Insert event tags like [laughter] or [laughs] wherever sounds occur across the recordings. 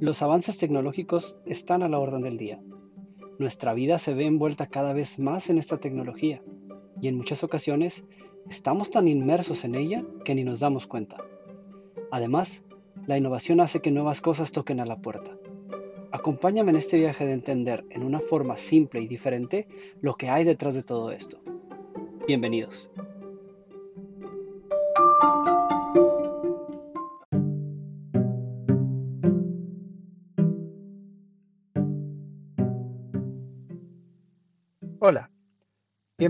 Los avances tecnológicos están a la orden del día. Nuestra vida se ve envuelta cada vez más en esta tecnología y en muchas ocasiones estamos tan inmersos en ella que ni nos damos cuenta. Además, la innovación hace que nuevas cosas toquen a la puerta. Acompáñame en este viaje de entender en una forma simple y diferente lo que hay detrás de todo esto. Bienvenidos.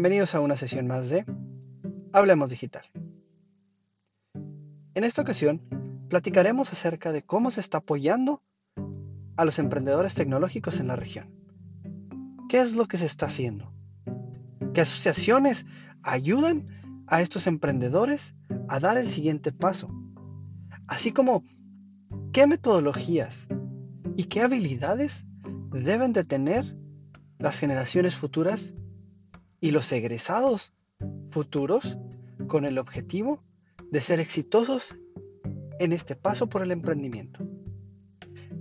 Bienvenidos a una sesión más de Hablemos Digital. En esta ocasión, platicaremos acerca de cómo se está apoyando a los emprendedores tecnológicos en la región. ¿Qué es lo que se está haciendo? ¿Qué asociaciones ayudan a estos emprendedores a dar el siguiente paso? Así como qué metodologías y qué habilidades deben de tener las generaciones futuras y los egresados futuros con el objetivo de ser exitosos en este paso por el emprendimiento.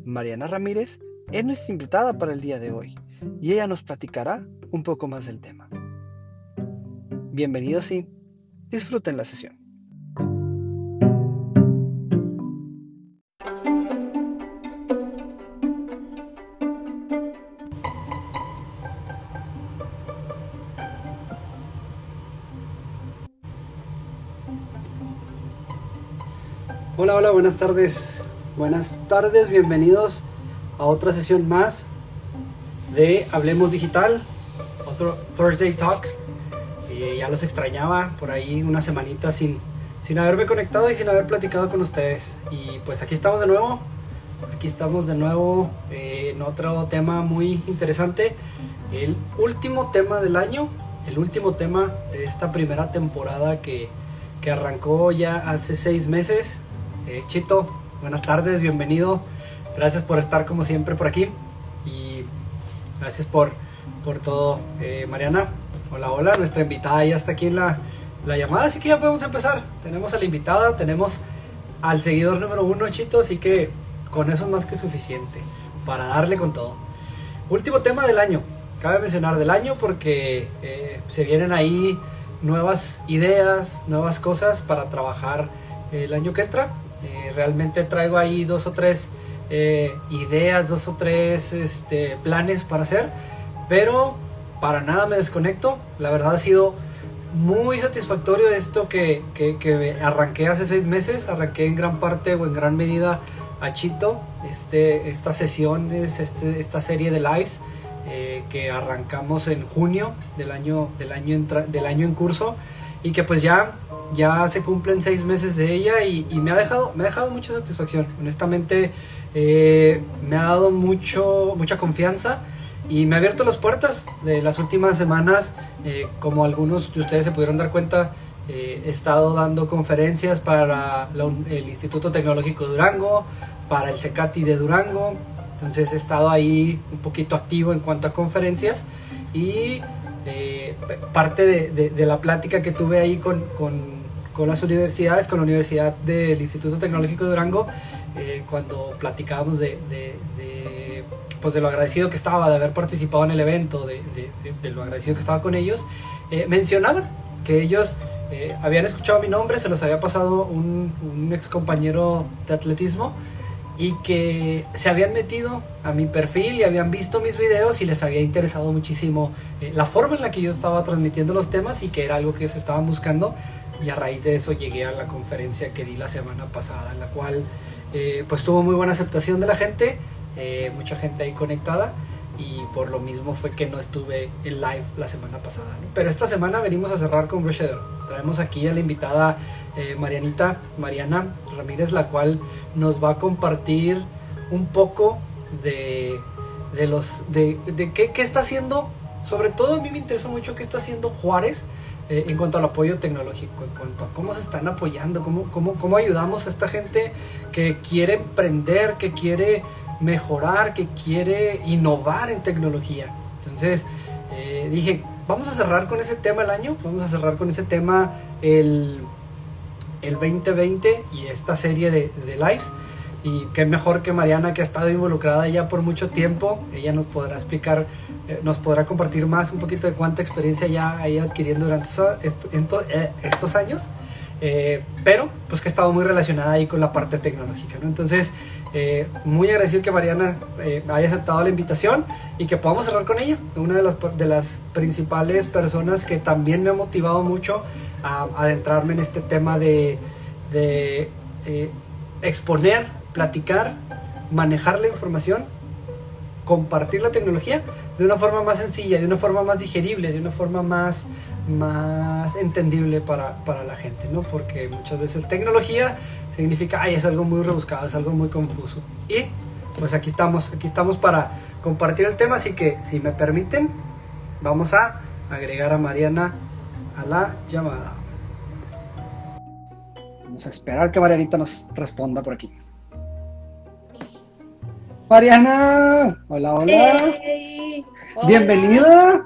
Mariana Ramírez es nuestra invitada para el día de hoy y ella nos platicará un poco más del tema. Bienvenidos y disfruten la sesión. Hola, hola, buenas tardes. Buenas tardes, bienvenidos a otra sesión más de Hablemos Digital, otro Thursday Talk. Y ya los extrañaba por ahí una semanita sin, sin haberme conectado y sin haber platicado con ustedes. Y pues aquí estamos de nuevo. Aquí estamos de nuevo eh, en otro tema muy interesante. El último tema del año, el último tema de esta primera temporada que, que arrancó ya hace seis meses eh, Chito, buenas tardes, bienvenido. Gracias por estar como siempre por aquí. Y gracias por, por todo. Eh, Mariana, hola, hola. Nuestra invitada ya está aquí en la, la llamada, así que ya podemos empezar. Tenemos a la invitada, tenemos al seguidor número uno, Chito, así que con eso es más que suficiente para darle con todo. Último tema del año. Cabe mencionar del año porque eh, se vienen ahí nuevas ideas, nuevas cosas para trabajar el año que entra. Eh, realmente traigo ahí dos o tres eh, ideas, dos o tres este, planes para hacer, pero para nada me desconecto. La verdad ha sido muy satisfactorio esto que, que, arranqué hace seis meses, arranqué en gran parte o en gran medida a Chito, este, esta sesión, es este, esta serie de lives eh, que arrancamos en junio del año, del, año del año en curso y que pues ya ya se cumplen seis meses de ella y, me, ha dejado, me ha dejado mucha satisfacción. Honestamente, eh, me ha dado mucho, mucha confianza y me ha abierto las puertas de las últimas semanas. Eh, como algunos de ustedes se pudieron dar cuenta, eh, he estado dando conferencias para el Instituto Tecnológico de Durango, para el CECATI de Durango. Entonces he estado ahí un poquito activo en cuanto a conferencias y parte de, la plática que tuve ahí con, las universidades, con la Universidad del Instituto Tecnológico de Durango, eh, cuando platicábamos de, de, pues de lo agradecido que estaba de haber participado en el evento, de, lo agradecido que estaba con ellos, eh, mencionaban que ellos eh, habían escuchado mi nombre, se los había pasado un, un ex compañero de atletismo y que se habían metido a mi perfil y habían visto mis videos y les había interesado muchísimo la forma en la que yo estaba transmitiendo los temas y que era algo que ellos estaban buscando. Y a raíz de eso llegué a la conferencia que di la semana pasada, en la cual eh, pues tuvo muy buena aceptación de la gente, eh, mucha gente ahí conectada y por lo mismo fue que no estuve en live la semana pasada. Pero esta semana venimos a cerrar con Broche Traemos aquí a la invitada eh, Marianita, Mariana Ramírez, la cual nos va a compartir un poco de, de los de, de qué, qué está haciendo. Sobre todo a mí me interesa mucho qué está haciendo Juárez eh, en cuanto al apoyo tecnológico, en cuanto a cómo se están apoyando, cómo, cómo, cómo ayudamos a esta gente que quiere emprender, que quiere mejorar, que quiere innovar en tecnología. Entonces eh, dije, vamos a cerrar con ese tema el año, vamos a cerrar con ese tema el, el 2020 y esta serie de, de lives Y qué mejor que Mariana, que ha estado involucrada ya por mucho tiempo. Ella nos podrá explicar, eh, nos podrá compartir más un poquito de cuánta experiencia ya ha ido adquiriendo durante eh, estos años. Eh, pero pues que ha estado muy relacionada ahí con la parte tecnológica. ¿no? Entonces, muy agradecido que Mariana haya aceptado la invitación y que podamos cerrar con ella. Una de las, de las principales personas que también me ha motivado mucho a, adentrarme en este tema de, de exponer platicar, manejar la información, compartir la tecnología de una forma más sencilla, de una forma más digerible, de una forma más, más entendible para, para la gente, ¿no? Porque muchas veces tecnología significa, ay, es algo muy rebuscado, es algo muy confuso. Y pues aquí estamos, aquí estamos para compartir el tema, así que si me permiten, vamos a agregar a Mariana a la llamada. Vamos a esperar que Marianita nos responda por aquí. Mariana, hola, hola. Bienvenida.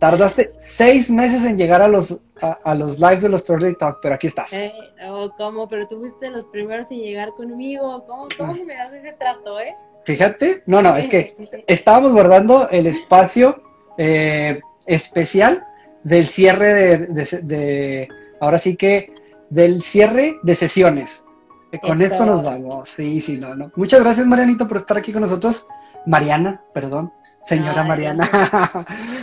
Tardaste seis meses en llegar a los, a, los lives de los Thursday Talk, pero aquí estás. Eh, oh, ¿Cómo? Pero tú fuiste los primeros en llegar conmigo. ¿Cómo, cómo me das ese trato, eh? Fíjate, no, no, es que [laughs] estábamos guardando el espacio eh, especial del cierre de, de, ahora sí que, del cierre de sesiones. Con esto nos vamos. Sí, sí, no, no. Muchas gracias, Marianito, por estar aquí con nosotros. Mariana, perdón. Señora Mariana.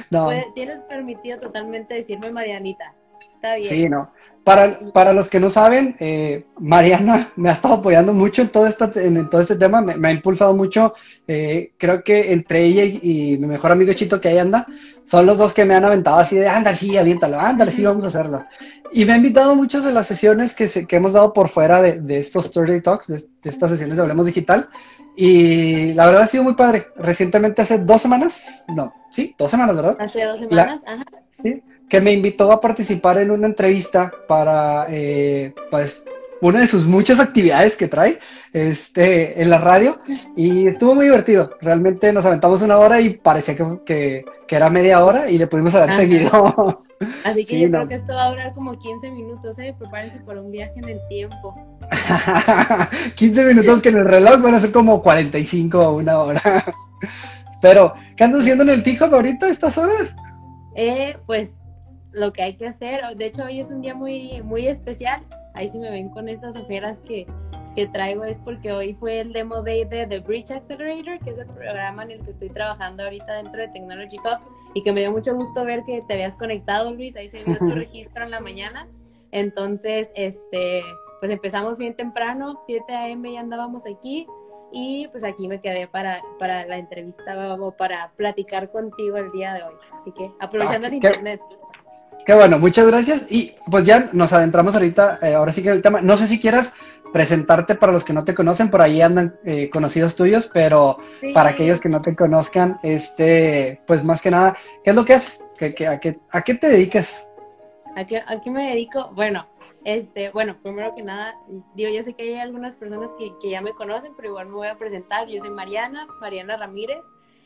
no. [laughs] tienes permitido totalmente decirme Marianita. Está bien. Sí, no. Para, para los que no saben, eh, Mariana [laughs] me ha estado apoyando mucho en todo, esta, en todo este tema, me, ha impulsado mucho. Eh, creo que entre ella y, mi mejor amigo Chito, que ahí anda, son los dos que me han aventado así de, anda, sí, aviéntalo, ándale, sí, vamos a hacerlo. Y me ha invitado muchas de las sesiones que, que hemos dado por fuera de, de estos Story Talks, de, estas sesiones de Hablemos Digital. Y la verdad ha sido muy padre. Recientemente, hace dos semanas, no, sí, dos semanas, ¿verdad? Hace dos semanas, ajá. Sí, que me invitó a participar en una entrevista para, eh, pues, una de sus muchas actividades que trae este, en la radio y estuvo muy divertido. Realmente nos aventamos una hora y parecía que, que, era media hora y le pudimos haber seguido. [laughs] Así que yo creo que esto va a durar como 15 minutos, ¿eh? Prepárense para un viaje en el tiempo. [laughs] 15 minutos que en el reloj van a ser como 45 o una hora. [laughs] Pero, ¿qué andas haciendo en el TikTok ahorita estas horas? Eh, pues lo que hay que hacer. De hecho, hoy es un día muy, muy especial. Ahí sí me ven con estas ojeras que, que traigo es porque hoy fue el demo day de The Bridge Accelerator, que es el programa en el que estoy trabajando ahorita dentro de Technology Hub y que me dio mucho gusto ver que te habías conectado, Luis. Ahí se vio tu [laughs] registro en la mañana. Entonces, este, pues empezamos bien temprano, 7 a.m. ya andábamos aquí y pues aquí me quedé para, para la entrevista o para platicar contigo el día de hoy. Así que aprovechando el internet. Qué bueno, muchas gracias. Y pues ya nos adentramos ahorita, eh, ahora sí que el tema. No sé si quieras presentarte para los que no te conocen, por ahí andan eh, conocidos tuyos, pero para aquellos que no te conozcan, este, pues más que nada, ¿qué es lo que haces? ¿Qué, a, qué, ¿A qué te dedicas? ¿A qué, ¿A qué me dedico? Bueno, este, bueno, primero que nada, digo, yo sé que hay algunas personas que, que ya me conocen, pero igual me voy a presentar. Yo soy Mariana, Mariana Ramírez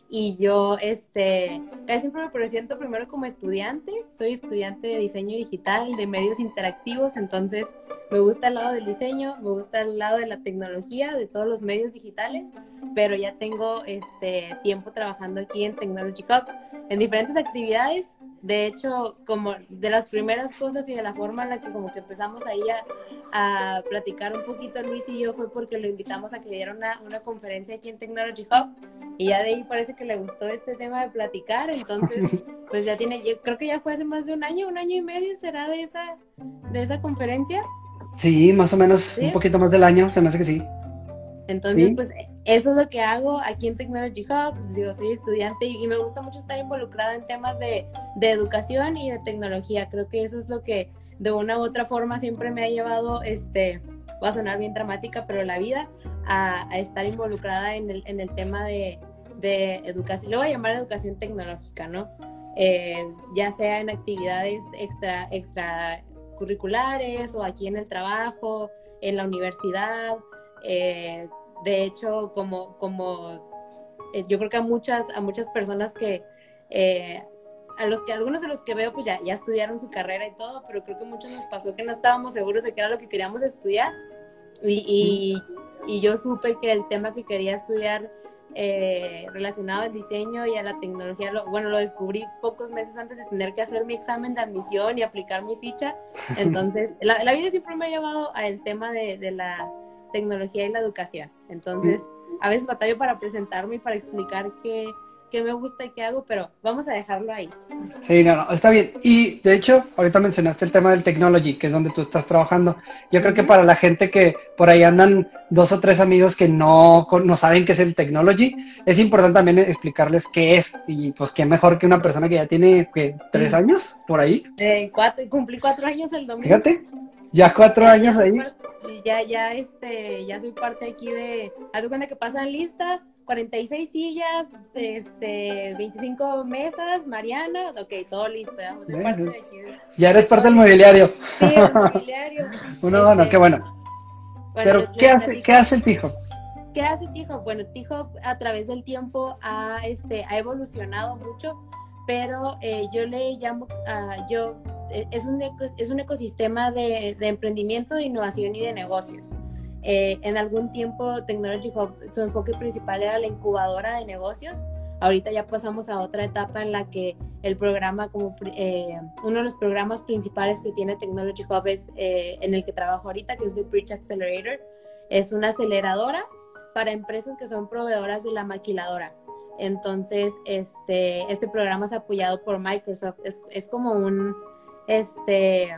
y yo este, siempre me presento primero como estudiante, soy estudiante de diseño digital, de medios interactivos, entonces me gusta el lado del diseño, me gusta el lado de la tecnología, de todos los medios digitales, pero ya tengo este tiempo trabajando aquí en Technology Hub en diferentes actividades. De hecho, como de las primeras cosas y de la forma en la que como que empezamos ahí a, a platicar un poquito Luis y yo fue porque lo invitamos a que diera una, una conferencia aquí en Technology Hub y ya de ahí parece que le gustó este tema de platicar, entonces [laughs] pues ya tiene, yo creo que ya fue hace más de un año, un año y medio será de esa, de esa conferencia. Sí, más o menos, un poquito más del año, se me hace que sí. Entonces, pues eso es lo que hago aquí en Technology Hub. Pues, digo, soy estudiante y, me gusta mucho estar involucrada en temas de, de, educación y de tecnología. Creo que eso es lo que de una u otra forma siempre me ha llevado, este, va a sonar bien dramática, pero la vida, a, a estar involucrada en el, en el tema de, de educación, lo voy a llamar educación tecnológica, ¿no? Eh, ya sea en actividades extra, extracurriculares o aquí en el trabajo, en la universidad. Eh, de hecho, como, como eh, yo creo que a muchas, a muchas personas que, a los que algunos de los que veo, pues ya, ya estudiaron su carrera y todo, pero creo que muchos nos pasó que no estábamos seguros de qué era lo que queríamos estudiar. Y, y yo supe que el tema que quería estudiar eh, relacionado al diseño y a la tecnología, lo, bueno, lo descubrí pocos meses antes de tener que hacer mi examen de admisión y aplicar mi ficha. [laughs] Entonces, la, la vida siempre me ha llevado al tema de, de, la tecnología y la educación. Entonces, a veces batallo para presentarme y para explicar qué qué me gusta y qué hago, pero vamos a dejarlo ahí. Sí, no, no, está bien. Y de hecho, ahorita mencionaste el tema del technology, que es donde tú estás trabajando. Yo creo que para la gente que por ahí andan dos o tres amigos que no, no saben qué es el technology, es importante también explicarles qué es. Y pues qué mejor que una persona que ya tiene ¿qué, tres años por ahí. Eh, cuatro, cumplí cuatro años el domingo. Fíjate, ya cuatro años ahí. Ya, ya, este, ya soy parte aquí de, haz cuenta que pasan lista, 46 sillas, este, 25 mesas, Mariana, ok, todo listo, ya, parte de aquí. ya eres parte del mobiliario. Sí, el [laughs] mobiliario. Uno, bueno, este, qué bueno. bueno Pero, ¿qué hace, ¿qué hace el Tijo? ¿Qué hace Tijo? Bueno, Tijo a través del tiempo ha, este, ha evolucionado mucho, pero eh, yo le llamo, uh, yo, eh, es un, es un ecosistema de, de emprendimiento, de innovación y de negocios. Eh, en algún tiempo Technology Hub, su enfoque principal era la incubadora de negocios. Ahorita ya pasamos a otra etapa en la que el programa, como eh, uno de los programas principales que tiene Technology Hub es eh, en el que trabajo ahorita, que es The Bridge Accelerator. Es una aceleradora para empresas que son proveedoras de la maquiladora. Entonces, este, este programa es apoyado por Microsoft. Es, es como un, este,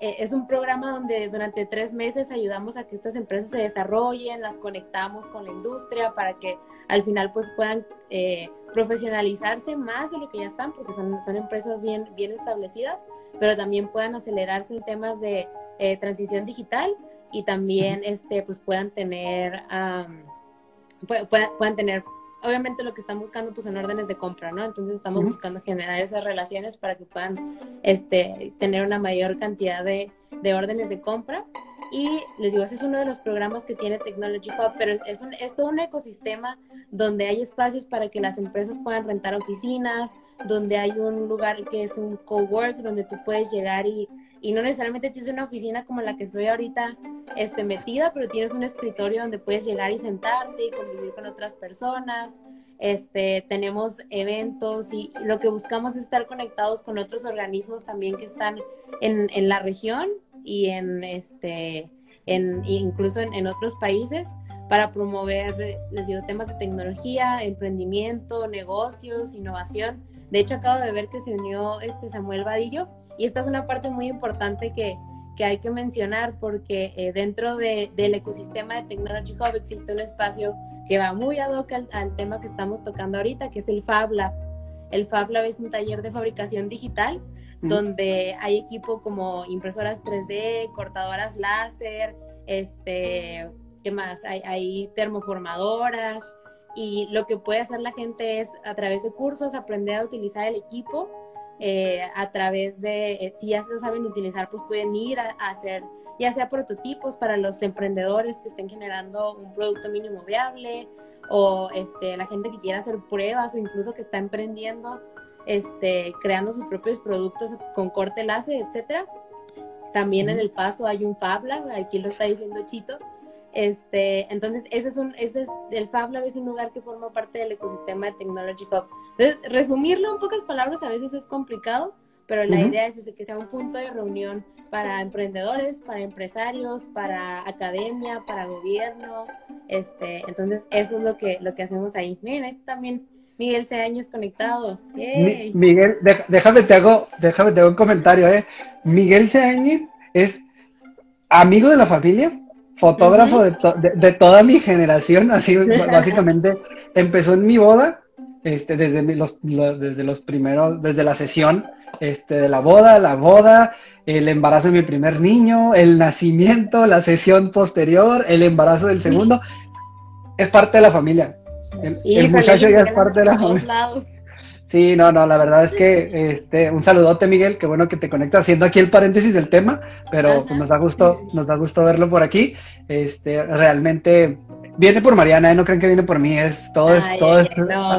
eh, es un programa donde durante tres meses ayudamos a que estas empresas se desarrollen, las conectamos con la industria para que al final pues puedan eh, profesionalizarse más de lo que ya están, porque son, son empresas bien, bien establecidas, pero también puedan acelerarse en temas de eh, transición digital y también este, pues puedan tener, puedan tener obviamente lo que están buscando pues en órdenes de compra, ¿no? Entonces estamos buscando generar esas relaciones para que puedan este, tener una mayor cantidad de, de, órdenes de compra. Y les digo, ese es uno de los programas que tiene Technology Hub, pero es, es, un, es todo un ecosistema donde hay espacios para que las empresas puedan rentar oficinas, donde hay un lugar que es un cowork, donde tú puedes llegar y y no necesariamente tienes una oficina como la que estoy ahorita este, metida, pero tienes un escritorio donde puedes llegar y sentarte y convivir con otras personas. Este, tenemos eventos y lo que buscamos es estar conectados con otros organismos también que están en, en la región y en este, en, incluso en, en otros países para promover, les digo, temas de tecnología, emprendimiento, negocios, innovación. De hecho, acabo de ver que se unió este Samuel Vadillo, y esta es una parte muy importante que, que hay que mencionar porque eh, dentro de, del ecosistema de Technology Hub existe un espacio que va muy ad hoc al, tema que estamos tocando ahorita, que es el Fab Lab. El Fab Lab es un taller de fabricación digital donde hay equipo como impresoras 3D, cortadoras láser, este, ¿qué más? Hay, hay termoformadoras y lo que puede hacer la gente es a través de cursos aprender a utilizar el equipo eh, a través de, eh, si ya lo saben utilizar, pues pueden ir a, hacer ya sea prototipos para los emprendedores que estén generando un producto mínimo viable o este, la gente que quiera hacer pruebas o incluso que está emprendiendo, este, creando sus propios productos con corte láser, etcétera. También en el paso hay un Fab Lab, aquí lo está diciendo Chito, este, entonces, ese es un, ese es, el Fab Lab es un lugar que forma parte del ecosistema de Technology Hub. Entonces, resumirlo en pocas palabras a veces es complicado, pero la idea es que sea un punto de reunión para emprendedores, para empresarios, para academia, para gobierno. Este, entonces, eso es lo que, lo que hacemos ahí. Miren, ahí también Miguel Ceañez conectado. Miguel, déjame te hago, déjame te hago un comentario, eh. Miguel Ceañez es amigo de la familia fotógrafo de, de, toda mi generación, así básicamente empezó en mi boda, este, desde los, desde los primeros, desde la sesión este, de la boda, la boda, el embarazo de mi primer niño, el nacimiento, la sesión posterior, el embarazo del segundo, es parte de la familia. El, muchacho ya es parte de la familia. Sí, no, no, la verdad es que este, un saludote, Miguel, qué bueno que te conectas haciendo aquí el paréntesis del tema, pero pues, nos da gusto, nos da gusto verlo por aquí. Este, realmente viene por Mariana, ¿eh? no creen que viene por mí, es todo es, todo es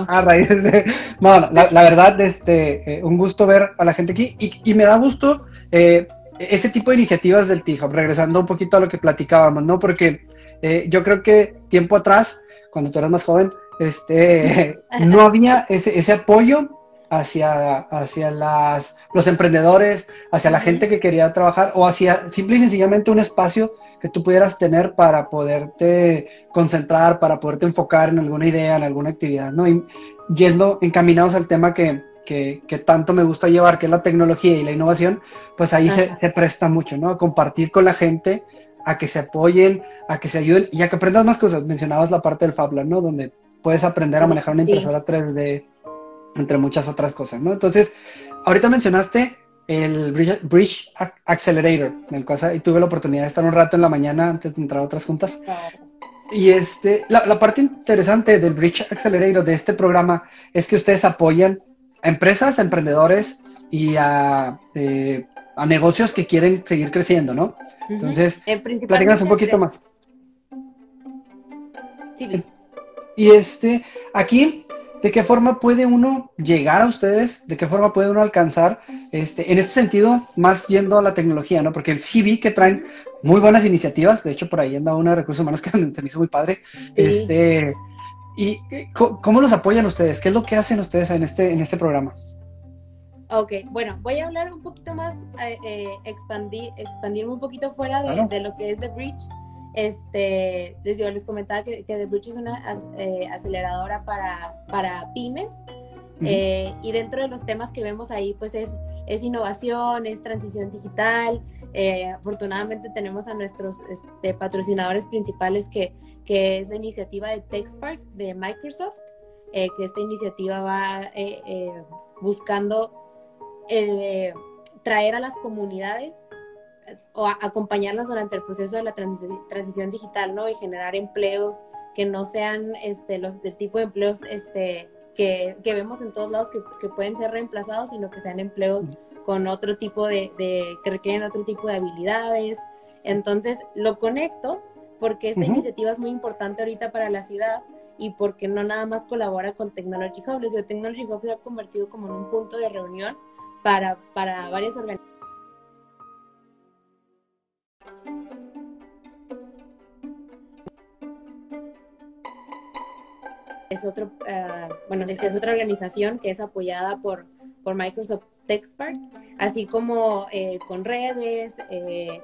a, raíz de. No, la, la verdad, este, eh, un gusto ver a la gente aquí y, y me da gusto. Eh, ese tipo de iniciativas del T-Hub, regresando un poquito a lo que platicábamos, ¿no? Porque eh, yo creo que tiempo atrás, cuando tú eras más joven, este, [laughs] no había ese, ese apoyo hacia, hacia las, los emprendedores, hacia la gente que quería trabajar o hacia simple y sencillamente un espacio que tú pudieras tener para poderte concentrar, para poderte enfocar en alguna idea, en alguna actividad, ¿no? Y yendo encaminados al tema que, que, que tanto me gusta llevar, que es la tecnología y la innovación, pues ahí se, se, presta mucho, ¿no? A compartir con la gente, a que se apoyen, a que se ayuden y a que aprendas más cosas. Mencionabas la parte del Fab Lab, ¿no? Donde puedes aprender a manejar una impresora 3D, entre muchas otras cosas, ¿no? Entonces, ahorita mencionaste el Bridge, Accelerator, en cosa, y tuve la oportunidad de estar un rato en la mañana antes de entrar a otras juntas. Y este, la, la, parte interesante del Bridge Accelerator de este programa es que ustedes apoyan a empresas, a emprendedores y a, eh, a negocios que quieren seguir creciendo, ¿no? Entonces, platícanos un poquito más. Sí. Y este, aquí ¿De qué forma puede uno llegar a ustedes? ¿De qué forma puede uno alcanzar? Este, en este sentido, más yendo a la tecnología, ¿no? Porque sí vi que traen muy buenas iniciativas. De hecho, por ahí anda una de recursos humanos [laughs] que se me hizo muy padre. Este, ¿Y cómo los apoyan ustedes? ¿Qué es lo que hacen ustedes en este, en este programa? Ok, bueno, voy a hablar un poquito más, eh, eh expandir, expandirme un poquito fuera de, de, lo que es The Bridge este, les, yo les comentaba que, que The Bridge es una eh, aceleradora para, para pymes. Eh, y dentro de los temas que vemos ahí, pues es, es innovación, es transición digital. Eh, afortunadamente tenemos a nuestros este, patrocinadores principales que, que es la iniciativa de TechSpark de Microsoft, que esta iniciativa va buscando traer a las comunidades o acompañarlas durante el proceso de la transición, digital, ¿no? Y generar empleos que no sean este, los del tipo de empleos este, que, que vemos en todos lados que, que, pueden ser reemplazados, sino que sean empleos con otro tipo de, de, que requieren otro tipo de habilidades. Entonces, lo conecto porque esta iniciativa es muy importante ahorita para la ciudad y porque no nada más colabora con Technology Hub. Les Technology Hub se ha convertido como en un punto de reunión para, para varias organizaciones es otro, uh, bueno, es otra organización que es apoyada por, por Microsoft TechSpark, así como eh, con redes, eh,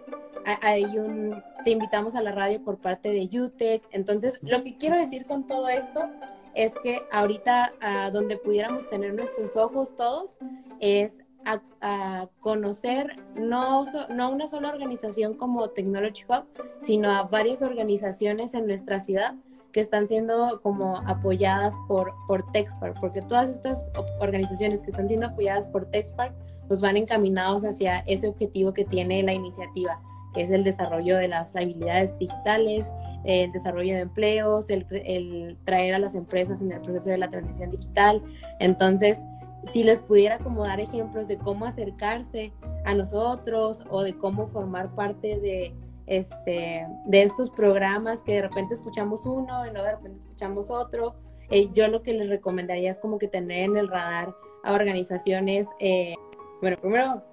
hay un, te invitamos a la radio por parte de UTEC. Entonces, lo que quiero decir con todo esto es que ahorita uh, donde pudiéramos tener nuestros ojos todos es a, a, conocer no, no una sola organización como Technology Hub, sino a varias organizaciones en nuestra ciudad que están siendo como apoyadas por, por TechSpark, porque todas estas organizaciones que están siendo apoyadas por TechSpark, pues van encaminados hacia ese objetivo que tiene la iniciativa, que es el desarrollo de las habilidades digitales, el desarrollo de empleos, el traer a las empresas en el proceso de la transición digital. Entonces, si les pudiera como dar ejemplos de cómo acercarse a nosotros o de cómo formar parte de, este, de estos programas que de repente escuchamos uno y no de repente escuchamos otro. Eh, yo lo que les recomendaría es como que tener en el radar a organizaciones, eh, bueno, primero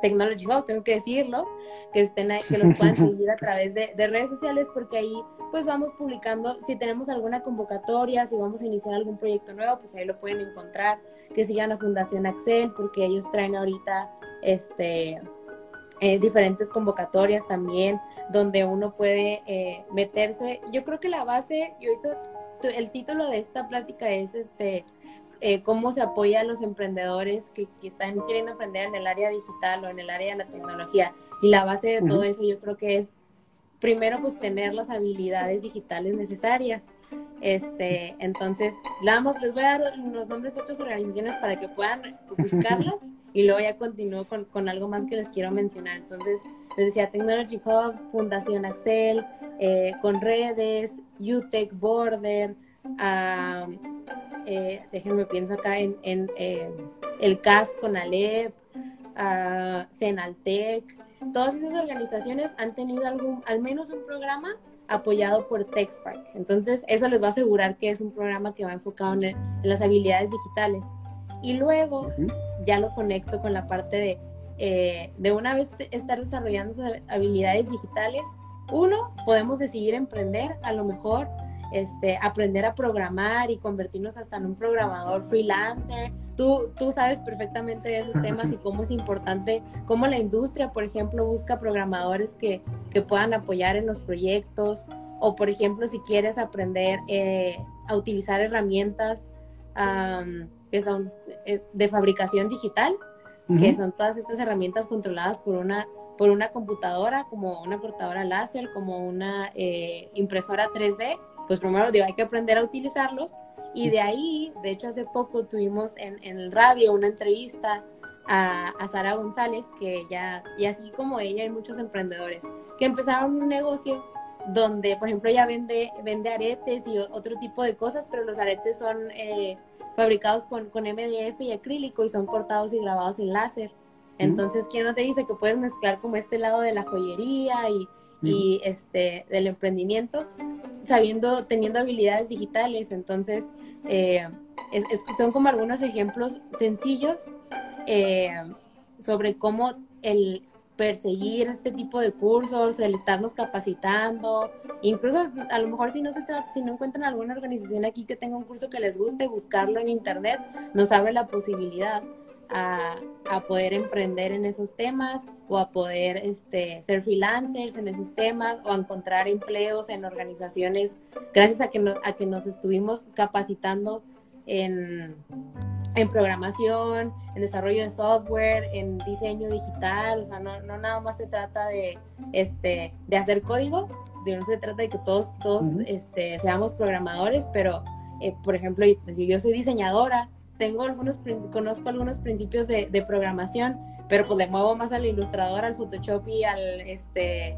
Technology Hub, tengo que decirlo, que, estén ahí, que nos puedan [laughs] seguir a través de, de, redes sociales porque ahí pues vamos publicando, si tenemos alguna convocatoria, si vamos a iniciar algún proyecto nuevo, pues ahí lo pueden encontrar, que sigan a Fundación Axel porque ellos traen ahorita este eh, diferentes convocatorias también, donde uno puede eh, meterse. Yo creo que la base, y ahorita el título de esta plática es este eh, cómo se apoya a los emprendedores que, que, están queriendo emprender en el área digital o en el área de la tecnología. Y la base de todo eso yo creo que es, primero, pues tener las habilidades digitales necesarias. Este, entonces, vamos, les voy a dar los nombres de otras organizaciones para que puedan buscarlas [laughs] y luego ya continúo con, con, algo más que les quiero mencionar. Entonces, les decía Technology Hub, Fundación Axel, eh, con redes, UTEC Border, uh, eh, déjenme pienso acá en, en eh, el CAS con Alep, uh, Senaltec, todas esas organizaciones han tenido algún, al menos un programa apoyado por TechSpark. Entonces, eso les va a asegurar que es un programa que va enfocado en, en las habilidades digitales. Y luego ya lo conecto con la parte de eh, de una vez estar desarrollando habilidades digitales, uno, podemos decidir emprender, a lo mejor este, aprender a programar y convertirnos hasta en un programador freelancer. Tú, tú sabes perfectamente de esos temas y cómo es importante, cómo la industria, por ejemplo, busca programadores que, que puedan apoyar en los proyectos. O, por ejemplo, si quieres aprender eh, a utilizar herramientas que son eh, de fabricación digital, que son todas estas herramientas controladas por una por una computadora, como una cortadora láser, como una eh, impresora 3D, pues primero digo, hay que aprender a utilizarlos. Y de ahí, de hecho, hace poco tuvimos en, en el radio una entrevista a, a, Sara González, que ya, y así como ella, hay muchos emprendedores que empezaron un negocio donde, por ejemplo, ella vende, vende aretes y otro tipo de cosas, pero los aretes son eh, fabricados con, con MDF y acrílico y son cortados y grabados en láser. Entonces, ¿quién no te dice que puedes mezclar como este lado de la joyería y, y este, del emprendimiento, sabiendo, teniendo habilidades digitales. Entonces, eh, es, son como algunos ejemplos sencillos eh, sobre cómo el perseguir este tipo de cursos, el estarnos capacitando, incluso a lo mejor si no se trata, si no encuentran alguna organización aquí que tenga un curso que les guste, buscarlo en internet nos abre la posibilidad a, a, poder emprender en esos temas o a poder este, ser freelancers en esos temas o a encontrar empleos en organizaciones gracias a que, a que nos estuvimos capacitando en, en, programación, en desarrollo de software, en diseño digital, o sea, no, no nada más se trata de, este, de hacer código, de no se trata de que todos, todos este, seamos programadores, pero, eh, por ejemplo, si yo soy diseñadora, tengo algunos, conozco algunos principios de, programación, pero pues le muevo más al ilustrador, al Photoshop y al, este,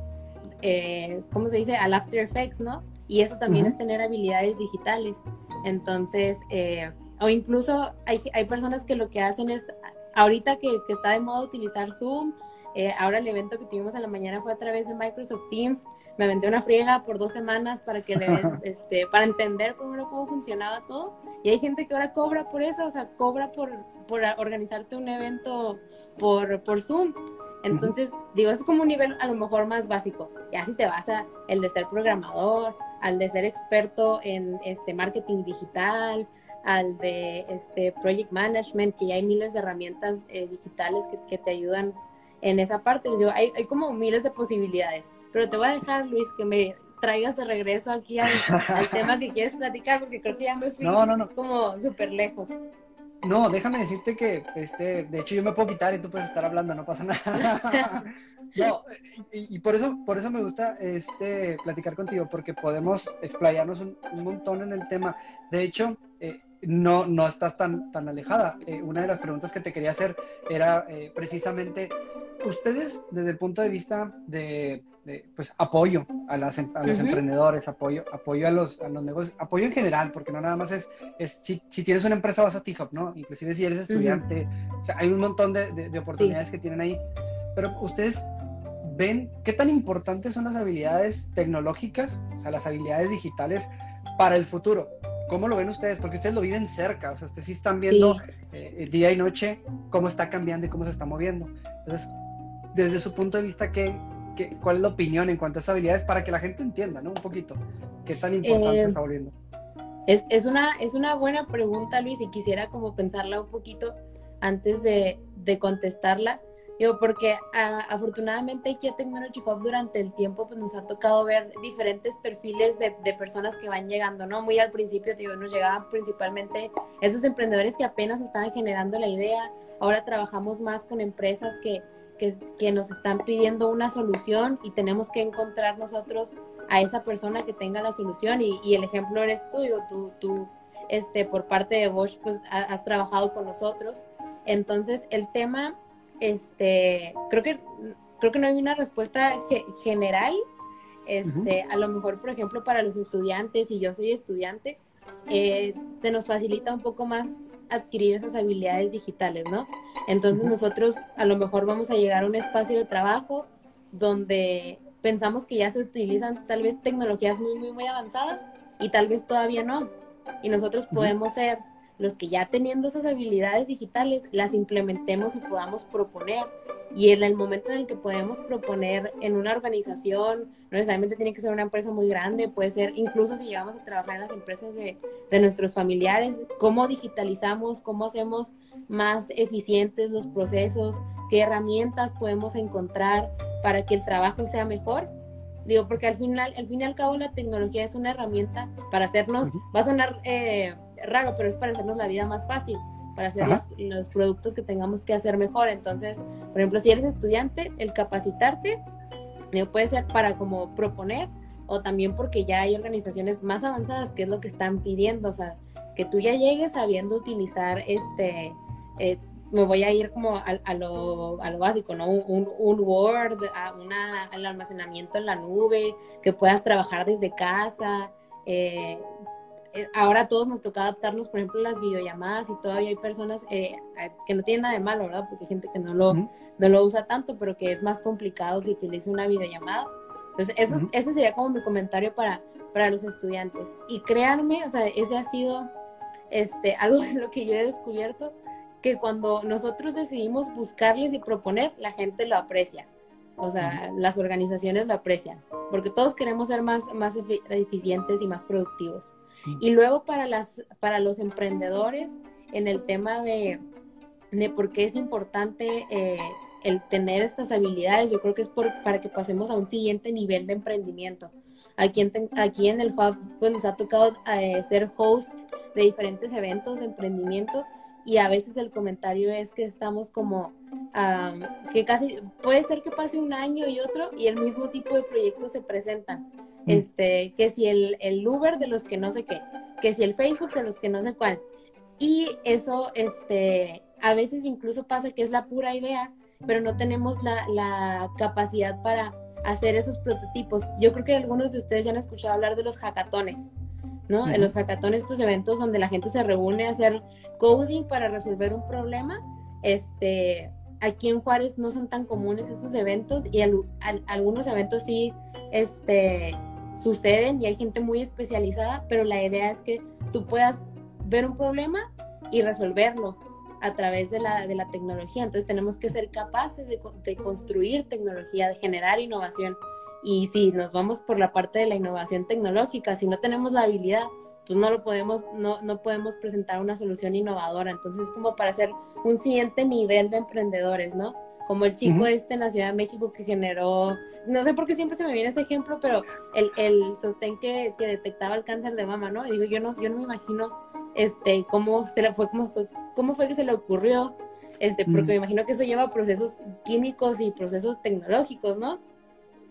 eh, ¿cómo se dice? Al After Effects, ¿no? Y eso también es tener habilidades digitales. Entonces, eh, o incluso hay, hay, personas que lo que hacen es, ahorita que, que está de moda utilizar Zoom, eh, ahora el evento que tuvimos en la mañana fue a través de Microsoft Teams. Me aventé una friega por dos semanas para que le, [laughs] este, para entender primero cómo funcionaba todo. Y hay gente que ahora cobra por eso, o sea, cobra por, por organizarte un evento por, por Zoom. Entonces, digo, es como un nivel a lo mejor más básico. Ya si te vas a el de ser programador, al de ser experto en este marketing digital, al de este project management, que ya hay miles de herramientas eh, digitales que, que, te ayudan en esa parte. Les digo, hay, hay, como miles de posibilidades. Pero te voy a dejar, Luis, que me traigas de regreso aquí al, tema que quieres platicar, porque creo que ya me fui como súper lejos. No, déjame decirte que, este, de hecho, yo me puedo quitar y tú puedes estar hablando, no pasa nada. [laughs] no, y, por eso, por eso me gusta este, platicar contigo, porque podemos explayarnos un, montón en el tema. De hecho, eh, no, no estás tan, tan alejada. Eh, una de las preguntas que te quería hacer era eh, precisamente, ustedes, desde el punto de vista de pues, apoyo a, las, em, a los emprendedores, apoyo, apoyo a los, a los negocios, apoyo en general, porque no nada más es, es si, si tienes una empresa vas a T-Hub, ¿no? Inclusive si eres estudiante, o sea, hay un montón de, de, oportunidades que tienen ahí, pero ustedes ven qué tan importantes son las habilidades tecnológicas, o sea, las habilidades digitales para el futuro. ¿Cómo lo ven ustedes? Porque ustedes lo viven cerca, o sea, ustedes sí están viendo eh, día y noche cómo está cambiando y cómo se está moviendo. Entonces, desde su punto de vista, ¿qué, cuál es la opinión en cuanto a esas habilidades para que la gente entienda, ¿no? Un poquito, qué tan importante eh, está volviendo. Es, es, una, es una buena pregunta, Luis, y quisiera como pensarla un poquito antes de, de contestarla. Yo, porque afortunadamente aquí a Technology Hub durante el tiempo pues nos ha tocado ver diferentes perfiles de, de personas que van llegando, ¿no? Muy al principio, digo, nos llegaban principalmente esos emprendedores que apenas estaban generando la idea. Ahora trabajamos más con empresas que, que, nos están pidiendo una solución y tenemos que encontrar nosotros a esa persona que tenga la solución y, el ejemplo eres tú, tú, tú este, por parte de Bosch, pues has trabajado con nosotros. Entonces, el tema, este, creo que, creo que no hay una respuesta general. Este, A lo mejor, por ejemplo, para los estudiantes, y yo soy estudiante, eh, se nos facilita un poco más adquirir esas habilidades digitales, ¿no? Entonces nosotros a lo mejor vamos a llegar a un espacio de trabajo donde pensamos que ya se utilizan tal vez tecnologías muy, muy, muy avanzadas y tal vez todavía no. Y nosotros podemos ser los que ya teniendo esas habilidades digitales las implementemos y podamos proponer. Y en el momento en el que podemos proponer en una organización, no necesariamente tiene que ser una empresa muy grande, puede ser incluso si llevamos a trabajar en las empresas de, de nuestros familiares, cómo digitalizamos, cómo hacemos más eficientes los procesos, qué herramientas podemos encontrar para que el trabajo sea mejor. Digo, porque al final, al fin y al cabo la tecnología es una herramienta para hacernos, va a sonar eh, raro, pero es para hacernos la vida más fácil, para hacer los, productos que tengamos que hacer mejor. Entonces, por ejemplo, si eres estudiante, el capacitarte puede ser para como proponer o también porque ya hay organizaciones más avanzadas que es lo que están pidiendo, o sea, que tú ya llegues sabiendo utilizar este, eh, me voy a ir como a, lo, a lo, básico, ¿no? Un, un, Word, a una, al almacenamiento en la nube, que puedas trabajar desde casa, eh, eh, ahora a todos nos toca adaptarnos, por ejemplo, las videollamadas y todavía hay personas eh, que no tienen nada de malo, ¿verdad? Porque hay gente que no lo, no lo usa tanto, pero que es más complicado que utilice una videollamada. Entonces, eso, ese sería como mi comentario para, para los estudiantes. Y créanme, o sea, ese ha sido este, [laughs] algo de lo que yo he descubierto, que cuando nosotros decidimos buscarles y proponer, la gente lo aprecia. O sea, las organizaciones lo aprecian, porque todos queremos ser más, más eficientes y más productivos. Y luego para, las, para los emprendedores, en el tema de, de por qué es importante eh, el tener estas habilidades, yo creo que es por, para que pasemos a un siguiente nivel de emprendimiento. Aquí en, aquí en el Hub pues, nos ha tocado eh, ser host de diferentes eventos de emprendimiento y a veces el comentario es que estamos como que casi puede ser que pase un año y otro y el mismo tipo de proyectos se presentan. Mm. Este, que si el, el Uber de los que no sé qué, que si el Facebook de los que no sé cuál. Y eso, este, a veces incluso pasa que es la pura idea, pero no tenemos la, la capacidad para hacer esos prototipos. Yo creo que algunos de ustedes ya han escuchado hablar de los hackatones, ¿no? De los hackatones, estos eventos donde la gente se reúne a hacer coding para resolver un problema. Este, aquí en Juárez no son tan comunes esos eventos y algunos eventos sí, este, suceden y hay gente muy especializada, pero la idea es que tú puedas ver un problema y resolverlo a través de la, de la tecnología. Entonces tenemos que ser capaces de, de, construir tecnología, de generar innovación. Y si nos vamos por la parte de la innovación tecnológica, si no tenemos la habilidad, pues no lo podemos, no, no podemos presentar una solución innovadora. Entonces es como para hacer un siguiente nivel de emprendedores, ¿no? Como el chico este en la Ciudad de México que generó, no sé por qué siempre se me viene ese ejemplo, pero el, el sostén que, que, detectaba el cáncer de mama, ¿no? Y digo, yo no, yo no me imagino este, cómo se le fue, cómo fue, cómo fue que se le ocurrió, este, porque me imagino que eso lleva procesos químicos y procesos tecnológicos, ¿no?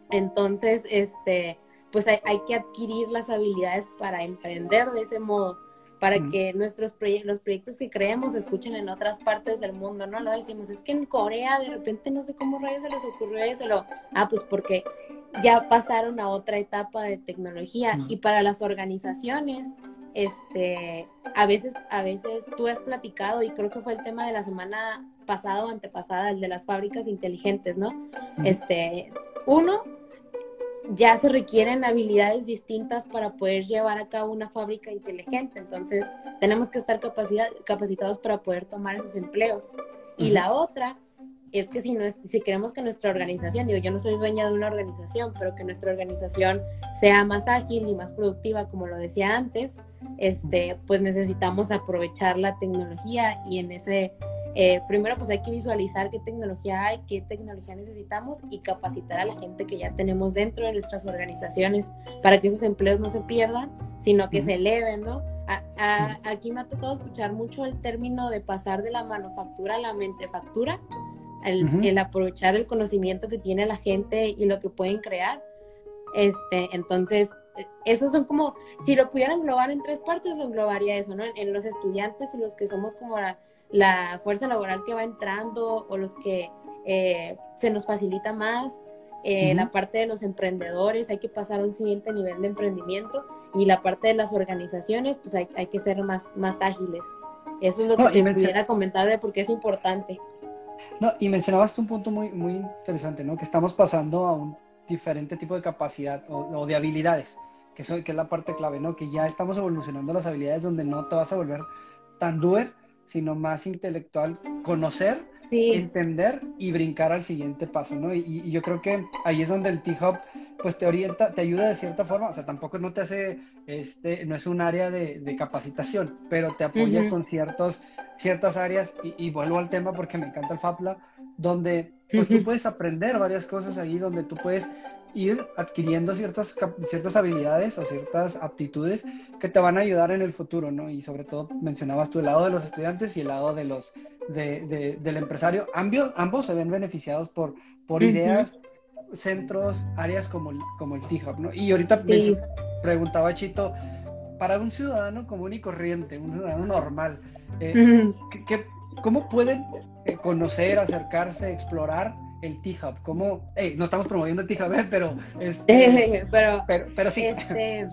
Entonces, este, pues hay, hay que adquirir las habilidades para emprender de ese modo para que nuestros los proyectos que creemos se escuchen en otras partes del mundo, ¿no? No decimos, es que en Corea de repente no sé cómo rayos se les ocurrió eso, lo, ah, pues porque ya pasaron a otra etapa de tecnología y para las organizaciones, este, a veces, a veces tú has platicado y creo que fue el tema de la semana pasada o antepasada, el de las fábricas inteligentes, ¿no? Este, uno, ya se requieren habilidades distintas para poder llevar a cabo una fábrica inteligente. Entonces, tenemos que estar capacitados para poder tomar esos empleos. Y la otra es que si, no si queremos que nuestra organización, digo, yo no soy dueña de una organización, pero que nuestra organización sea más ágil y más productiva, como lo decía antes, este, pues necesitamos aprovechar la tecnología y en ese eh, primero pues hay que visualizar qué tecnología hay, qué tecnología necesitamos y capacitar a la gente que ya tenemos dentro de nuestras organizaciones para que esos empleos no se pierdan, sino que se eleven, ¿no? aquí me ha tocado escuchar mucho el término de pasar de la manufactura a la mentefactura, el, el aprovechar el conocimiento que tiene la gente y lo que pueden crear. Este, entonces, esos son como, si lo pudieran englobar en tres partes, lo englobaría eso, ¿no? En, en los estudiantes y los que somos como la, la fuerza laboral que va entrando o los que eh, se nos facilita más. Eh, la parte de los emprendedores, hay que pasar a un siguiente nivel de emprendimiento y la parte de las organizaciones, pues hay, hay que ser más, más ágiles. Eso es lo que te pudiera comentar de por qué es importante. No, y mencionabas un punto muy, muy interesante, ¿no? Que estamos pasando a un diferente tipo de capacidad o, de habilidades, que, eso, que es la parte clave, ¿no? Que ya estamos evolucionando las habilidades donde no te vas a volver tan doer, sino más intelectual, conocer, entender y brincar al siguiente paso, ¿no? Y, yo creo que ahí es donde el T-Hub pues te orienta, te ayuda de cierta forma, o sea, tampoco no te hace, este, no es un área de, capacitación, pero te apoya con ciertos, ciertas áreas, y, vuelvo al tema porque me encanta el FAPLA, donde pues tú puedes aprender varias cosas ahí, donde tú puedes ir adquiriendo ciertas, ciertas habilidades o ciertas aptitudes que te van a ayudar en el futuro, ¿no? Y sobre todo mencionabas tú el lado de los estudiantes y el lado de los, de, del empresario. Ambos, ambos se ven beneficiados por, por ideas, centros, áreas como, como el T-Hub, ¿no? Y ahorita preguntaba Chito, para un ciudadano común y corriente, un ciudadano normal, eh, cómo pueden eh, conocer, acercarse, explorar el T-Hub? ¿Cómo? no estamos promoviendo el T-Hub, ¿eh? pero, este, [laughs] pero, pero, sí. Este,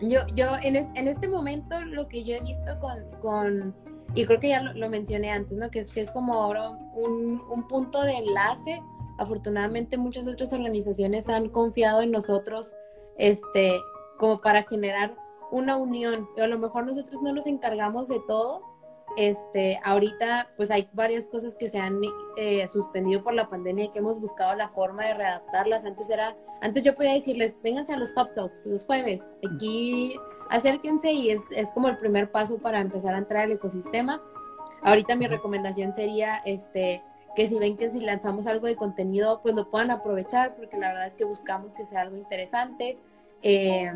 yo, yo en, en, este momento lo que yo he visto con, con y creo que ya lo, mencioné antes, ¿no? Que es, que es como ahora un, un, punto de enlace. Afortunadamente muchas otras organizaciones han confiado en nosotros, este, como para generar una unión. a lo mejor nosotros no nos encargamos de todo, este, ahorita pues hay varias cosas que se han eh, suspendido por la pandemia y que hemos buscado la forma de readaptarlas. Antes era, antes yo podía decirles, vénganse a los Hop Talks los jueves, aquí acérquense y es, es como el primer paso para empezar a entrar al ecosistema. Ahorita mi recomendación sería, este, que si ven que si lanzamos algo de contenido, pues lo puedan aprovechar, porque la verdad es que buscamos que sea algo interesante. Eh,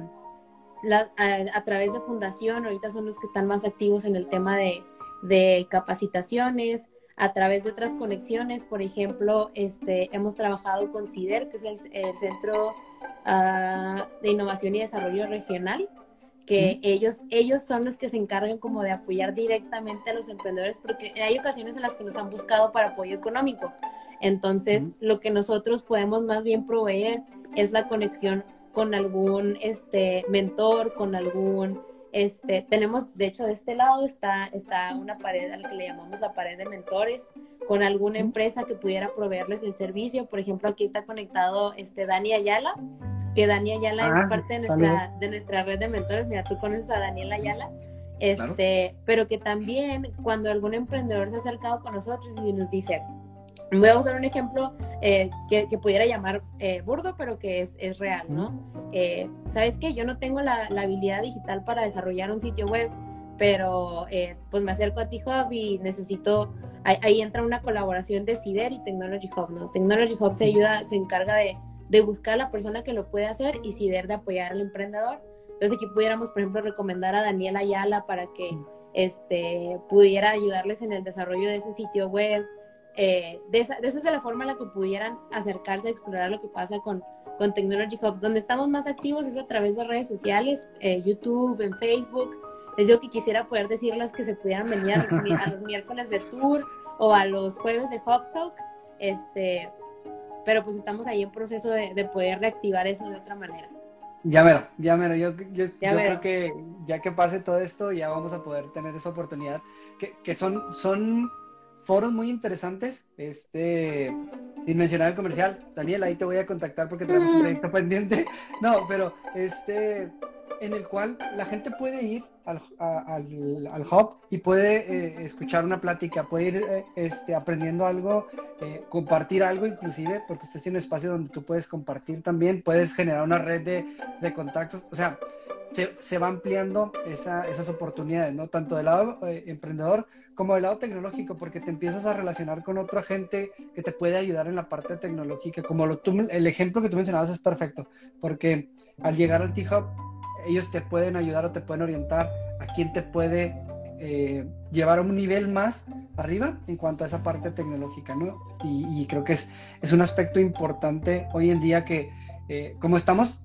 a, a, través de Fundación, ahorita son los que están más activos en el tema de, de capacitaciones, a través de otras conexiones. Por ejemplo, este, hemos trabajado con CIDER, que es el, Centro ah, de Innovación y Desarrollo Regional, que ellos, ellos son los que se encargan como de apoyar directamente a los emprendedores, porque hay ocasiones en las que nos han buscado para apoyo económico. Entonces, lo que nosotros podemos más bien proveer es la conexión con algún este, mentor, con algún este, tenemos, de hecho, de este lado está, está una pared a la que le llamamos la pared de mentores, con alguna empresa que pudiera proveerles el servicio. Por ejemplo, aquí está conectado este Dani Ayala, que Dani Ayala es ah, parte de nuestra, de nuestra red de mentores. Mira, tú conoces a Daniel Ayala. Este, pero que también cuando algún emprendedor se ha acercado con nosotros y nos dice, Voy a usar un ejemplo eh, que, pudiera llamar eh, burdo, pero que es, es real, ¿no? Eh, ¿Sabes qué? Yo no tengo la, la, habilidad digital para desarrollar un sitio web, pero pues me acerco a T-Hub y necesito, ahí, entra una colaboración de CIDER y Technology Hub, ¿no? Technology Hub se ayuda, se encarga de, de buscar a la persona que lo puede hacer y CIDER de apoyar al emprendedor. Entonces aquí pudiéramos, por ejemplo, recomendar a Daniel Ayala para que este, pudiera ayudarles en el desarrollo de ese sitio web eh, de, esa, es la forma en la que pudieran acercarse a explorar lo que pasa con, con Technology Hub. Donde estamos más activos es a través de redes sociales, eh, YouTube, en Facebook. Les digo que quisiera poder decirles que se pudieran venir a los, [laughs] miércoles de tour o a los jueves de Hub Talk. Este, pero pues estamos ahí en proceso de, poder reactivar eso de otra manera. Ya mero, ya mero. Yo, yo, creo que ya que pase todo esto, ya vamos a poder tener esa oportunidad. Que, que son, son foros muy interesantes. Este, sin mencionar el comercial, Daniel, ahí te voy a contactar porque tenemos un proyecto pendiente. [laughs] No, pero este, en el cual la gente puede ir al, al, hub y puede eh, escuchar una plática, puede ir eh, este, aprendiendo algo, eh, compartir algo inclusive, porque usted tiene un espacio donde tú puedes compartir también, puedes generar una red de, de contactos, o sea, se, se va ampliando esa, esas oportunidades, ¿no? Tanto del lado emprendedor como del lado tecnológico, porque te empiezas a relacionar con otra gente que te puede ayudar en la parte tecnológica. Como lo, el ejemplo que tú mencionabas es perfecto, porque al llegar al T-Hub, ellos te pueden ayudar o te pueden orientar a quién te puede eh, llevar a un nivel más arriba en cuanto a esa parte tecnológica, ¿no? Y, creo que es, es, un aspecto importante hoy en día que, eh, como estamos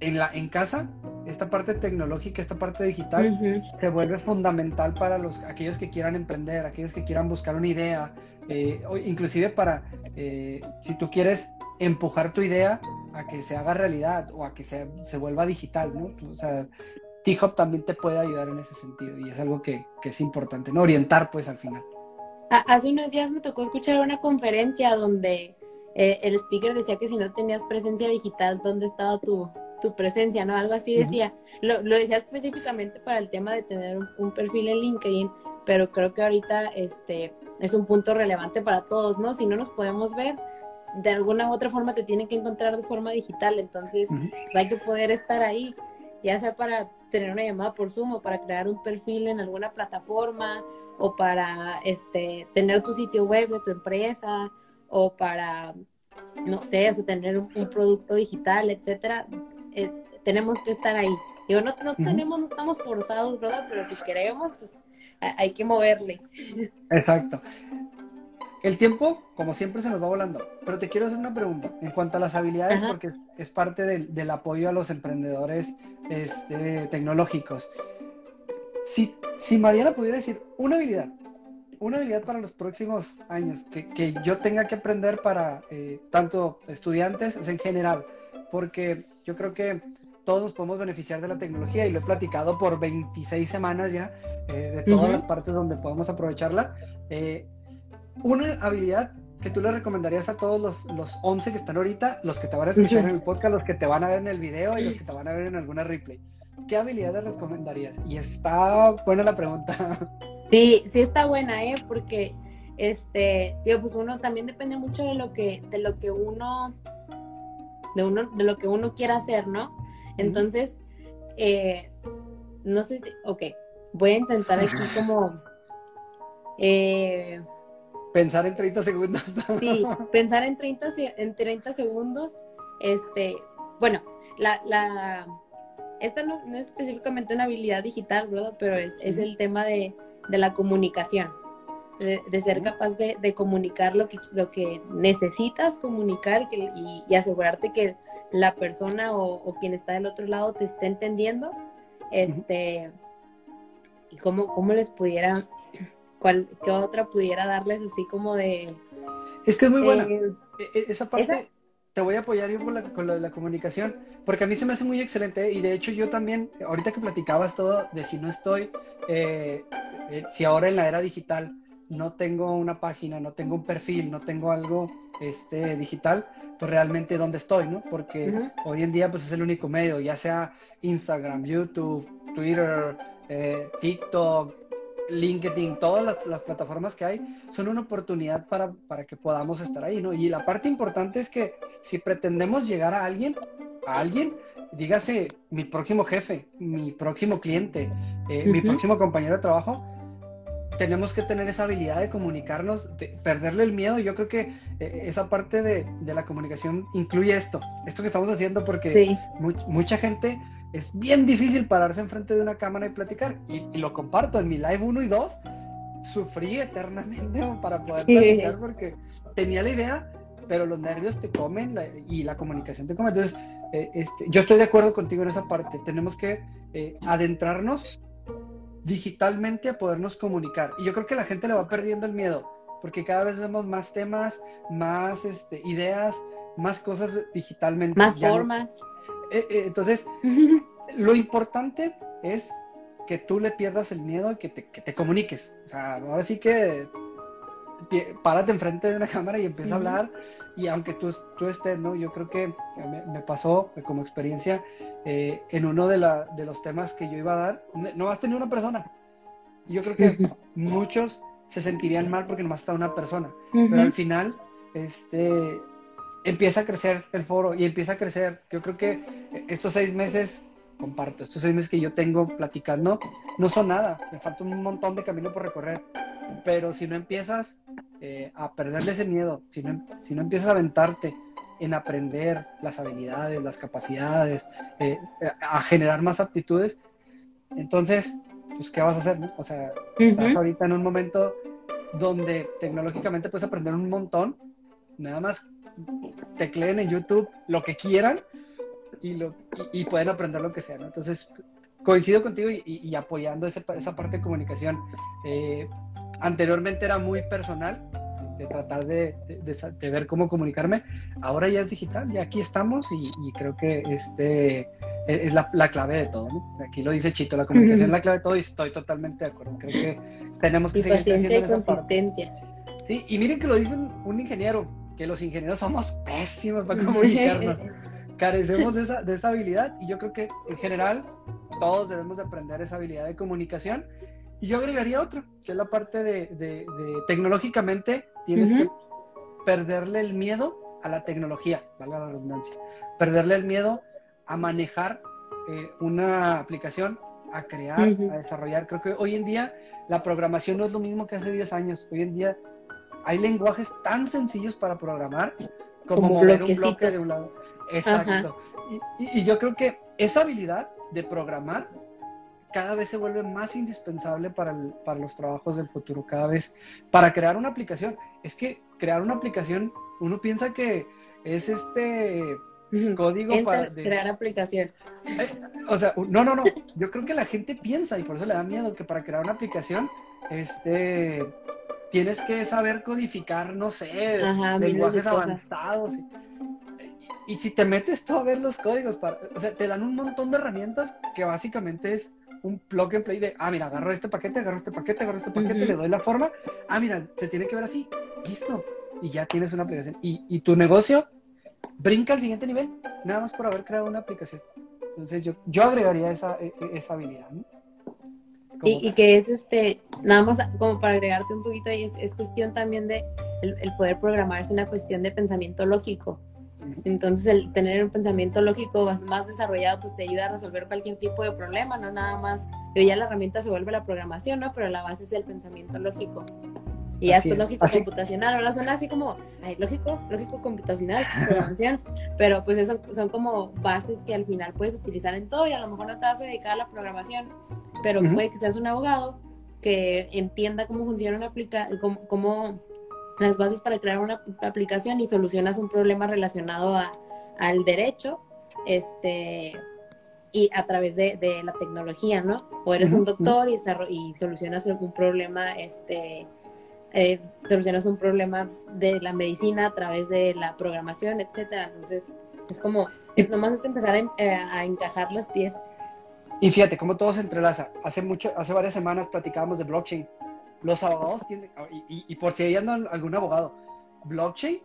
en, la, en casa, esta parte tecnológica, esta parte digital, se vuelve fundamental para los, aquellos que quieran emprender, aquellos que quieran buscar una idea, eh, o inclusive para, eh, si tú quieres empujar tu idea a que se haga realidad o a que se, se vuelva digital, ¿no? O sea, T-Hop también te puede ayudar en ese sentido y es algo que, que es importante, ¿no? Orientar, pues, al final. Hace unos días me tocó escuchar una conferencia donde eh, el speaker decía que si no tenías presencia digital, ¿dónde estaba tu, tu presencia, ¿no? Algo así decía. lo, lo, decía específicamente para el tema de tener un, perfil en LinkedIn, pero creo que ahorita este, es un punto relevante para todos, ¿no? Si no nos podemos ver, de alguna u otra forma te tienen que encontrar de forma digital, entonces pues, hay que poder estar ahí, ya sea para tener una llamada por Zoom o para crear un perfil en alguna plataforma o para este, tener tu sitio web de tu empresa o para, no sé, o tener un, producto digital, etcétera. Eh, tenemos que estar ahí. Digo, no, no tenemos, no estamos forzados, ¿verdad? Pero si queremos, pues hay que moverle. Exacto. El tiempo, como siempre, se nos va volando. Pero te quiero hacer una pregunta en cuanto a las habilidades, porque es, parte del, apoyo a los emprendedores este, tecnológicos. Si, si Mariana pudiera decir una habilidad, una habilidad para los próximos años que, yo tenga que aprender para eh, tanto estudiantes, o sea, en general, porque yo creo que todos nos podemos beneficiar de la tecnología y lo he platicado por 26 semanas ya, eh, de todas las partes donde podemos aprovecharla. Eh, una habilidad que tú le recomendarías a todos los, los 11 que están ahorita, los que te van a escuchar en el podcast, los que te van a ver en el video y los que te van a ver en alguna replay. ¿Qué habilidad le recomendarías? Y está buena la pregunta. [laughs] Sí, sí está buena, ¿eh? Porque, este, digo, pues uno también depende mucho de lo que, de lo que uno, de uno, de lo que uno quiera hacer, ¿no? Entonces, eh, no sé si, ok, voy a intentar aquí [laughs] como, eh, pensar en 30 segundos. sí, pensar en 30, en 30 segundos, este, bueno, la, la, esta no, es específicamente una habilidad digital, ¿verdad? Pero es, es el tema de de la comunicación, de, ser capaz de, comunicar lo que, lo que necesitas comunicar y, asegurarte que la persona o, quien está del otro lado te esté entendiendo. Este, y cómo, cómo les pudiera, cuál, qué otra pudiera darles así como de... Es que es muy buena. Eh, e, e, esa parte te voy a apoyar yo con, la, con lo de la comunicación, porque a mí se me hace muy excelente y de hecho yo también, ahorita que platicabas todo de si no estoy, eh, eh, si ahora en la era digital no tengo una página, no tengo un perfil, no tengo algo este, digital, pues realmente dónde estoy, ¿no? Porque hoy en día pues es el único medio, ya sea Instagram, YouTube, Twitter, eh, TikTok, LinkedIn, todas las, plataformas que hay, son una oportunidad para, para, que podamos estar ahí, ¿no? Y la parte importante es que si pretendemos llegar a alguien, a alguien, dígase mi próximo jefe, mi próximo cliente, eh, mi próximo compañero de trabajo, tenemos que tener esa habilidad de comunicarnos, de perderle el miedo. Yo creo que eh, esa parte de, de, la comunicación incluye esto, esto que estamos haciendo, porque mucha gente es bien difícil pararse enfrente de una cámara y platicar. Y, lo comparto en mi live 1 y 2. Sufrí eternamente [laughs] para poder platicar porque tenía la idea, pero los nervios te comen y la comunicación te come. Entonces, eh, este, yo estoy de acuerdo contigo en esa parte. Tenemos que eh, adentrarnos digitalmente a podernos comunicar. Y yo creo que la gente le va perdiendo el miedo, porque cada vez vemos más temas, más este, ideas, más cosas digitalmente. Más formas. Eh, eh, entonces, [laughs] lo importante es que tú le pierdas el miedo y que te, comuniques. O sea, ahora sí que párate enfrente de una cámara y empieza a hablar. Y aunque tú, tú estés, ¿no? Yo creo que me, pasó como experiencia eh, en uno de, los temas que yo iba a dar. No vas a tener una persona. Yo creo que muchos se sentirían mal porque nomás está una persona. Pero al final, este, empieza a crecer el foro y empieza a crecer. Yo creo que estos seis meses, comparto, estos seis meses que yo tengo platicando, no son nada. Me falta un montón de camino por recorrer. Pero si no empiezas eh, a perderle ese miedo, si no, si no empiezas a aventarte en aprender las habilidades, las capacidades, eh, a generar más aptitudes, entonces, pues, ¿qué vas a hacer? O sea, estás ahorita en un momento donde tecnológicamente puedes aprender un montón, nada más tecleen en YouTube lo que quieran y, lo, y, pueden aprender lo que sea, Entonces, coincido contigo y, apoyando esa parte de comunicación. Eh, anteriormente era muy personal, de tratar de, de, ver cómo comunicarme. Ahora ya es digital, ya aquí estamos y, creo que este e, es la, la, clave de todo. Aquí lo dice Chito, la comunicación es la clave de todo y estoy totalmente de acuerdo. Creo que tenemos que y seguir paciencia y consistencia. Sí, y miren que lo dice un ingeniero, que los ingenieros somos pésimos para comunicarnos. [laughs] carecemos de esa, de esa habilidad y yo creo que en general todos debemos aprender esa habilidad de comunicación. Y yo agregaría otro, que es la parte de, de, tecnológicamente tienes que perderle el miedo a la tecnología, valga la redundancia, perderle el miedo a manejar eh, una aplicación, a crear, a desarrollar. Creo que hoy en día la programación no es lo mismo que hace 10 años. Hoy en día hay lenguajes tan sencillos para programar como, mover un bloque de un lado. Exacto. Y, y, yo creo que esa habilidad de programar cada vez se vuelve más indispensable para, para los trabajos del futuro, cada vez para crear una aplicación. Es que crear una aplicación, uno piensa que es este código para... Crear aplicación. Eh, o sea, no, no, no. Yo creo que la gente piensa y por eso le da miedo que para crear una aplicación, este, tienes que saber codificar, no sé, lenguajes avanzados. Y, si te metes tú a ver los códigos, para, o sea, te dan un montón de herramientas que básicamente es un plug and play de, ah, mira, agarro este paquete, agarro este paquete, agarro este paquete, le doy la forma, ah, mira, se tiene que ver así, listo, y ya tienes una aplicación. Y, y tu negocio brinca al siguiente nivel, nada más por haber creado una aplicación. Entonces yo, yo agregaría esa, e, e, esa habilidad. Y, que es este, nada más como para agregarte un poquito, es, es cuestión también de el, poder programar, es una cuestión de pensamiento lógico. Entonces, el tener un pensamiento lógico más, desarrollado, pues te ayuda a resolver cualquier tipo de problema, no nada más. Yo ya la herramienta se vuelve la programación, ¿no? Pero la base es el pensamiento lógico. Y ya después lógico computacional, ahora suena así como, ay, lógico, lógico computacional, [laughs] programación, pero pues eso son como bases que al final puedes utilizar en todo y a lo mejor no te vas a dedicar a la programación, pero puede que seas un abogado que entienda cómo funciona una aplicación, cómo, las bases para crear una aplicación y solucionas un problema relacionado a, al derecho, este, y a través de, de la tecnología, ¿no? O eres un doctor y, y solucionas un problema, este, eh, solucionas un problema de la medicina a través de la programación, etcétera. Entonces, es como, nomás es empezar a, eh, encajar las piezas. Y fíjate cómo todo se entrelaza. Hace mucho, hace varias semanas platicábamos de blockchain. Los abogados tienen, y, por si hay algún abogado, blockchain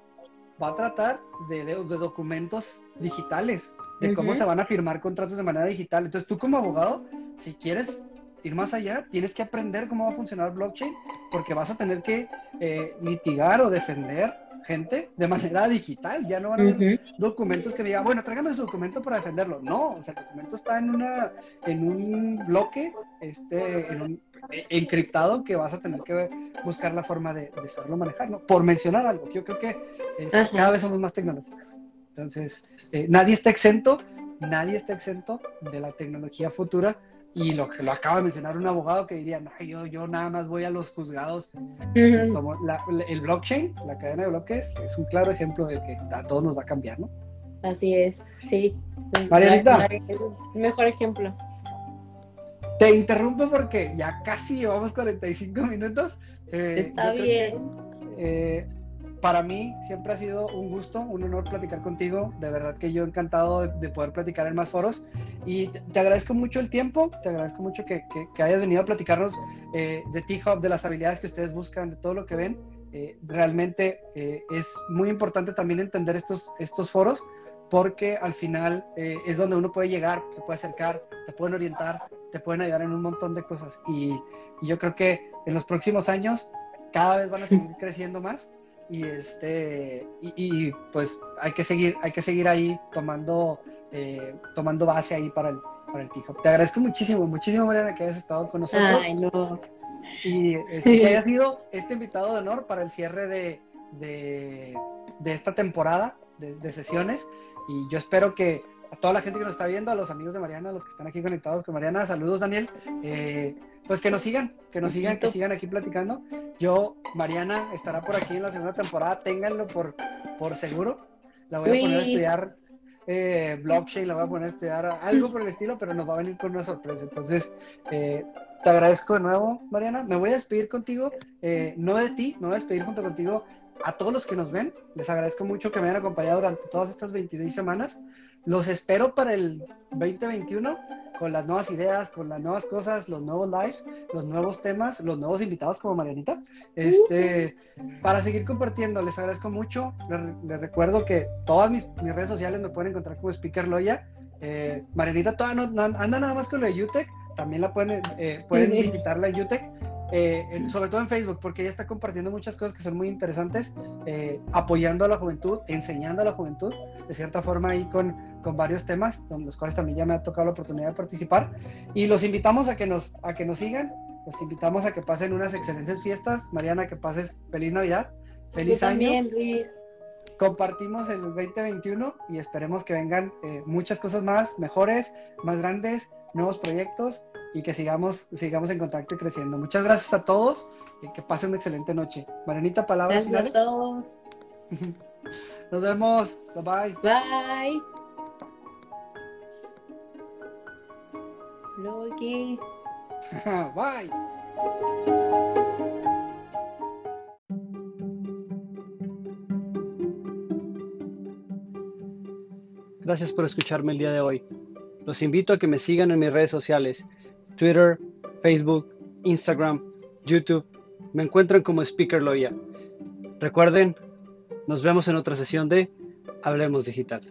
va a tratar de, de, documentos digitales, de cómo se van a firmar contratos de manera digital. Entonces, tú como abogado, si quieres ir más allá, tienes que aprender cómo va a funcionar blockchain, porque vas a tener que eh, litigar o defender gente de manera digital. Ya no van a haber documentos que me digan, bueno, tráigame su documento para defenderlo. No, o sea, el documento está en una, en un bloque, este, en un, eh, encriptado que vas a tener que buscar la forma de, de saberlo manejar, ¿no? Por mencionar algo, yo creo que cada vez somos más tecnológicos. Entonces, eh, nadie está exento, nadie está exento de la tecnología futura y lo que lo acaba de mencionar un abogado que diría, no, yo, yo nada más voy a los juzgados. el blockchain, la cadena de bloques, es un claro ejemplo de que a todos nos va a cambiar, ¿no? Así es, sí. Marianita. Es mejor ejemplo. Te interrumpo porque ya casi llevamos 45 minutos. Eh, Está bien. eh, para mí siempre ha sido un gusto, un honor platicar contigo. De verdad que yo encantado de, poder platicar en más foros. Y te, agradezco mucho el tiempo, te agradezco mucho que, que, hayas venido a platicarnos eh, de T-Hub, de las habilidades que ustedes buscan, de todo lo que ven. Eh, realmente eh, es muy importante también entender estos, estos foros porque al final es donde uno puede llegar, se puede acercar, te pueden orientar, te pueden ayudar en un montón de cosas. Y, y yo creo que en los próximos años cada vez van a seguir [laughs] creciendo más y este y, pues hay que seguir hay que seguir ahí tomando eh, tomando base ahí para el para el Tijo. Te agradezco muchísimo, muchísimo Mariana que hayas estado con nosotros. Ay, no. Y este, que haya sido este invitado de honor para el cierre de, de, de esta temporada de, de, sesiones. Y yo espero que a toda la gente que nos está viendo, a los amigos de Mariana, a los que están aquí conectados con Mariana, saludos Daniel. Eh, pues que nos sigan, que nos sigan, que sigan aquí platicando. Yo, Mariana, estará por aquí en la segunda temporada, ténganlo por, por seguro. La voy a poner a estudiar eh, blockchain, la voy a poner a estudiar algo por el estilo, pero nos va a venir con una sorpresa. Entonces, eh, te agradezco de nuevo, Mariana. Me voy a despedir contigo, eh, no de ti, me voy a despedir junto contigo a todos los que nos ven. Les agradezco mucho que me hayan acompañado durante todas estas 26 semanas. Los espero para el 2021 con las nuevas ideas, con las nuevas cosas, los nuevos lives, los nuevos temas, los nuevos invitados como Marianita, este, para seguir compartiendo. Les agradezco mucho. Les, recuerdo que todas mis, redes sociales me pueden encontrar como Speaker Loya. Eh, Marianita todavía no, anda nada más con lo de UTEC, también la pueden, eh, pueden visitarla en UTEC. Eh, sobre todo en Facebook, porque ella está compartiendo muchas cosas que son muy interesantes, eh, apoyando a la juventud, enseñando a la juventud, de cierta forma ahí con, con varios temas, con los cuales también ya me ha tocado la oportunidad de participar. Y los invitamos a que nos, a que nos sigan, los invitamos a que pasen unas excelentes fiestas. Mariana, que pases feliz Navidad, feliz Yo año. También, Luis. Compartimos el 2021 y esperemos que vengan eh, muchas cosas más, mejores, más grandes, nuevos proyectos y que sigamos, sigamos en contacto y creciendo. Muchas gracias a todos y que pasen una excelente noche. Marianita, palabras gracias a todos. [laughs] Nos vemos. Bye bye. Bye. Loki. [laughs] bye. Gracias por escucharme el día de hoy. Los invito a que me sigan en mis redes sociales, Twitter, Facebook, Instagram, YouTube. Me encuentran como Speaker Loya. Recuerden, nos vemos en otra sesión de Hablemos Digital.